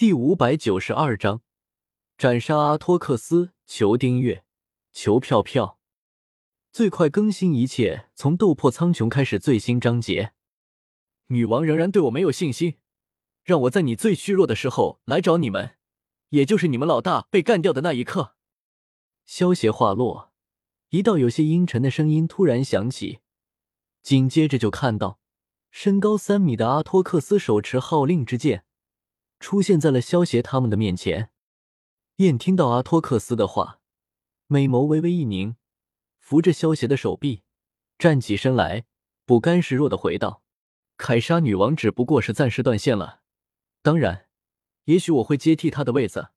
第五百九十二章，斩杀阿托克斯。求订阅，求票票，最快更新一切从斗破苍穹开始。最新章节，女王仍然对我没有信心，让我在你最虚弱的时候来找你们，也就是你们老大被干掉的那一刻。萧协话落，一道有些阴沉的声音突然响起，紧接着就看到身高三米的阿托克斯手持号令之剑。出现在了萧协他们的面前。燕听到阿托克斯的话，美眸微微一凝，扶着萧协的手臂，站起身来，不甘示弱的回道：“凯莎女王只不过是暂时断线了，当然，也许我会接替她的位子。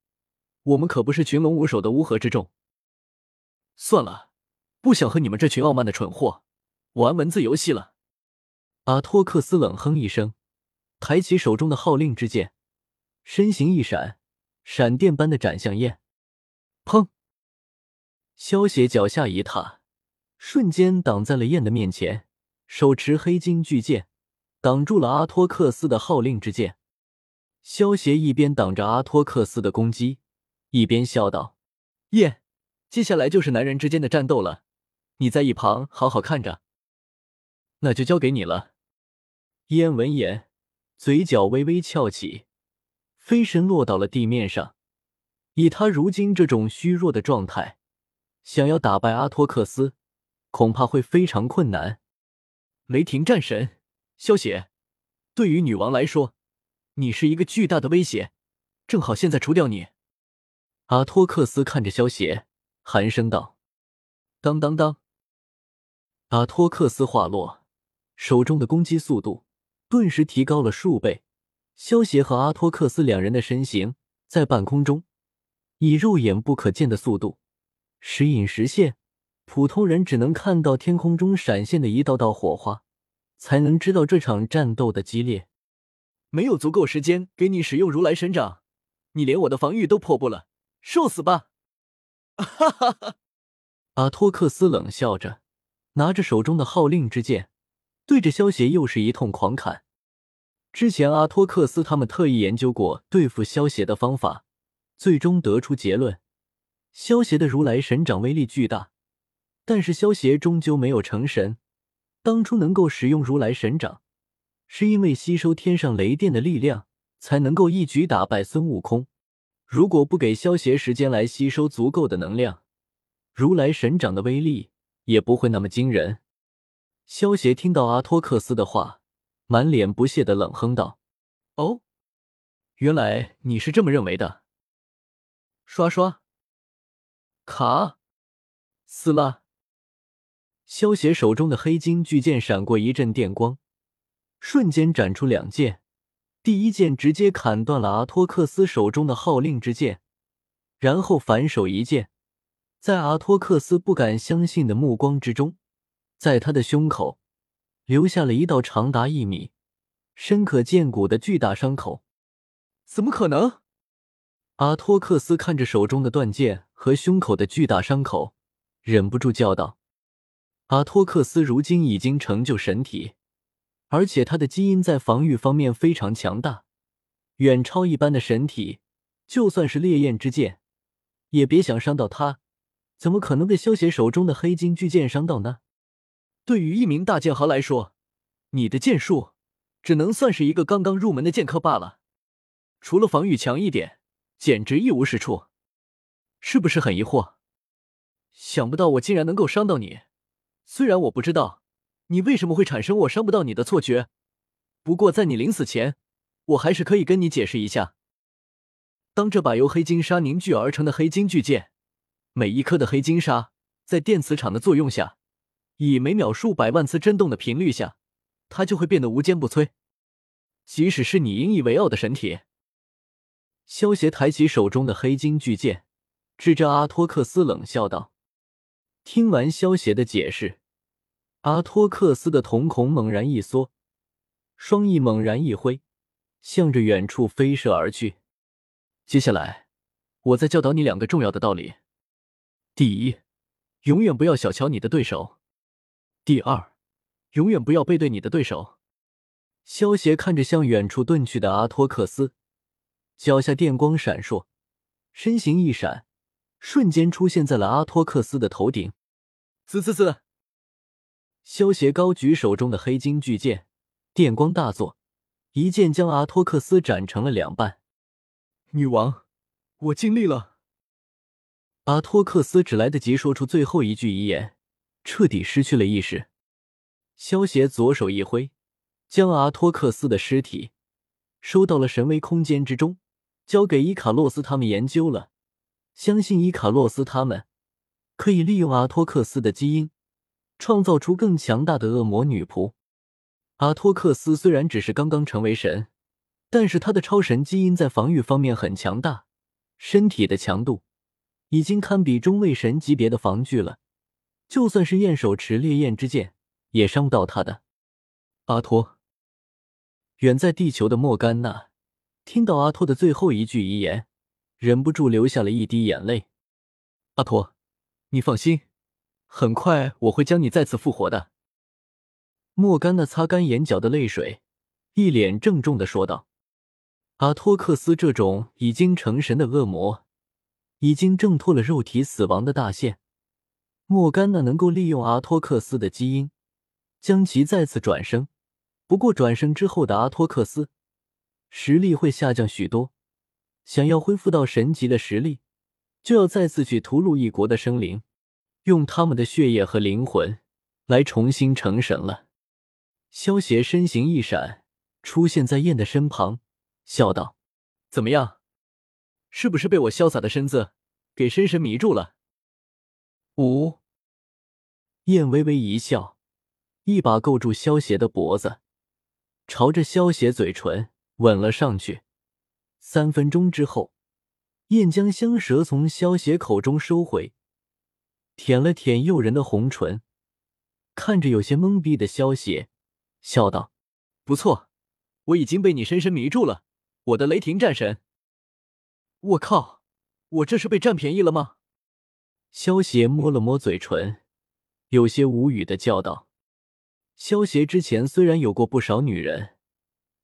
我们可不是群龙无首的乌合之众。算了，不想和你们这群傲慢的蠢货玩文字游戏了。”阿托克斯冷哼一声，抬起手中的号令之剑。身形一闪，闪电般的斩向燕。砰！萧邪脚下一踏，瞬间挡在了燕的面前，手持黑金巨剑，挡住了阿托克斯的号令之剑。萧邪一边挡着阿托克斯的攻击，一边笑道：“燕，接下来就是男人之间的战斗了，你在一旁好好看着。那就交给你了。”燕闻言，嘴角微微翘起。飞身落到了地面上，以他如今这种虚弱的状态，想要打败阿托克斯，恐怕会非常困难。雷霆战神，萧邪，对于女王来说，你是一个巨大的威胁，正好现在除掉你。阿托克斯看着萧邪，寒声道：“当当当！”阿托克斯话落，手中的攻击速度顿时提高了数倍。萧协和阿托克斯两人的身形在半空中以肉眼不可见的速度时隐时现，普通人只能看到天空中闪现的一道道火花，才能知道这场战斗的激烈。没有足够时间给你使用如来神掌，你连我的防御都破不了，受死吧！哈哈哈！阿托克斯冷笑着，拿着手中的号令之剑，对着萧协又是一通狂砍。之前阿托克斯他们特意研究过对付萧邪的方法，最终得出结论：萧邪的如来神掌威力巨大，但是萧邪终究没有成神。当初能够使用如来神掌，是因为吸收天上雷电的力量，才能够一举打败孙悟空。如果不给萧邪时间来吸收足够的能量，如来神掌的威力也不会那么惊人。萧邪听到阿托克斯的话。满脸不屑的冷哼道：“哦，原来你是这么认为的。”刷刷，卡，撕拉。萧邪手中的黑金巨剑闪过一阵电光，瞬间斩出两剑。第一剑直接砍断了阿托克斯手中的号令之剑，然后反手一剑，在阿托克斯不敢相信的目光之中，在他的胸口。留下了一道长达一米、深可见骨的巨大伤口。怎么可能？阿托克斯看着手中的断剑和胸口的巨大伤口，忍不住叫道：“阿托克斯如今已经成就神体，而且他的基因在防御方面非常强大，远超一般的神体。就算是烈焰之剑，也别想伤到他。怎么可能被萧邪手中的黑金巨剑伤到呢？”对于一名大剑豪来说，你的剑术只能算是一个刚刚入门的剑客罢了，除了防御强一点，简直一无是处，是不是很疑惑？想不到我竟然能够伤到你，虽然我不知道你为什么会产生我伤不到你的错觉，不过在你临死前，我还是可以跟你解释一下。当这把由黑金沙凝聚而成的黑金巨剑，每一颗的黑金沙在电磁场的作用下。以每秒数百万次震动的频率下，它就会变得无坚不摧。即使是你引以为傲的神体，萧协抬起手中的黑金巨剑，指着阿托克斯冷笑道：“听完萧协的解释，阿托克斯的瞳孔猛然一缩，双翼猛然一挥，向着远处飞射而去。接下来，我再教导你两个重要的道理：第一，永远不要小瞧你的对手。”第二，永远不要背对你的对手。萧协看着向远处遁去的阿托克斯，脚下电光闪烁，身形一闪，瞬间出现在了阿托克斯的头顶。滋滋滋！萧协高举手中的黑金巨剑，电光大作，一剑将阿托克斯斩成了两半。女王，我尽力了。阿托克斯只来得及说出最后一句遗言，彻底失去了意识。萧协左手一挥，将阿托克斯的尸体收到了神威空间之中，交给伊卡洛斯他们研究了。相信伊卡洛斯他们可以利用阿托克斯的基因，创造出更强大的恶魔女仆。阿托克斯虽然只是刚刚成为神，但是他的超神基因在防御方面很强大，身体的强度已经堪比中位神级别的防具了。就算是焰手持烈焰之剑。也伤不到他的，阿托。远在地球的莫甘娜听到阿托的最后一句遗言，忍不住流下了一滴眼泪。阿托，你放心，很快我会将你再次复活的。莫甘娜擦干眼角的泪水，一脸郑重的说道：“阿托克斯这种已经成神的恶魔，已经挣脱了肉体死亡的大限。莫甘娜能够利用阿托克斯的基因。”将其再次转生，不过转生之后的阿托克斯实力会下降许多。想要恢复到神级的实力，就要再次去屠戮一国的生灵，用他们的血液和灵魂来重新成神了。萧协身形一闪，出现在燕的身旁，笑道：“怎么样，是不是被我潇洒的身子给深深迷住了？”五燕微微一笑。一把勾住萧邪的脖子，朝着萧邪嘴唇吻了上去。三分钟之后，燕将香舌从萧邪口中收回，舔了舔诱人的红唇，看着有些懵逼的萧邪，笑道：“不错，我已经被你深深迷住了，我的雷霆战神。”我靠，我这是被占便宜了吗？萧邪摸了摸嘴唇，有些无语的叫道。萧协之前虽然有过不少女人，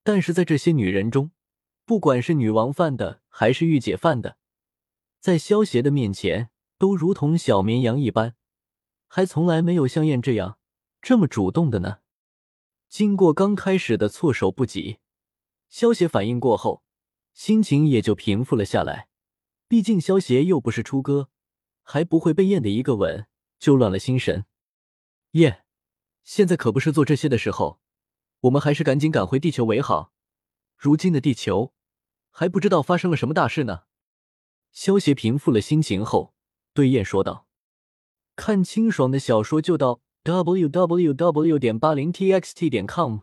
但是在这些女人中，不管是女王范的还是御姐范的，在萧协的面前都如同小绵羊一般，还从来没有像燕这样这么主动的呢。经过刚开始的措手不及，萧协反应过后，心情也就平复了下来。毕竟萧协又不是初哥，还不会被燕的一个吻就乱了心神。燕。现在可不是做这些的时候，我们还是赶紧赶回地球为好。如今的地球还不知道发生了什么大事呢。萧协平复了心情后，对燕说道：“看清爽的小说就到 w w w. 点八零 t x t 点 com。”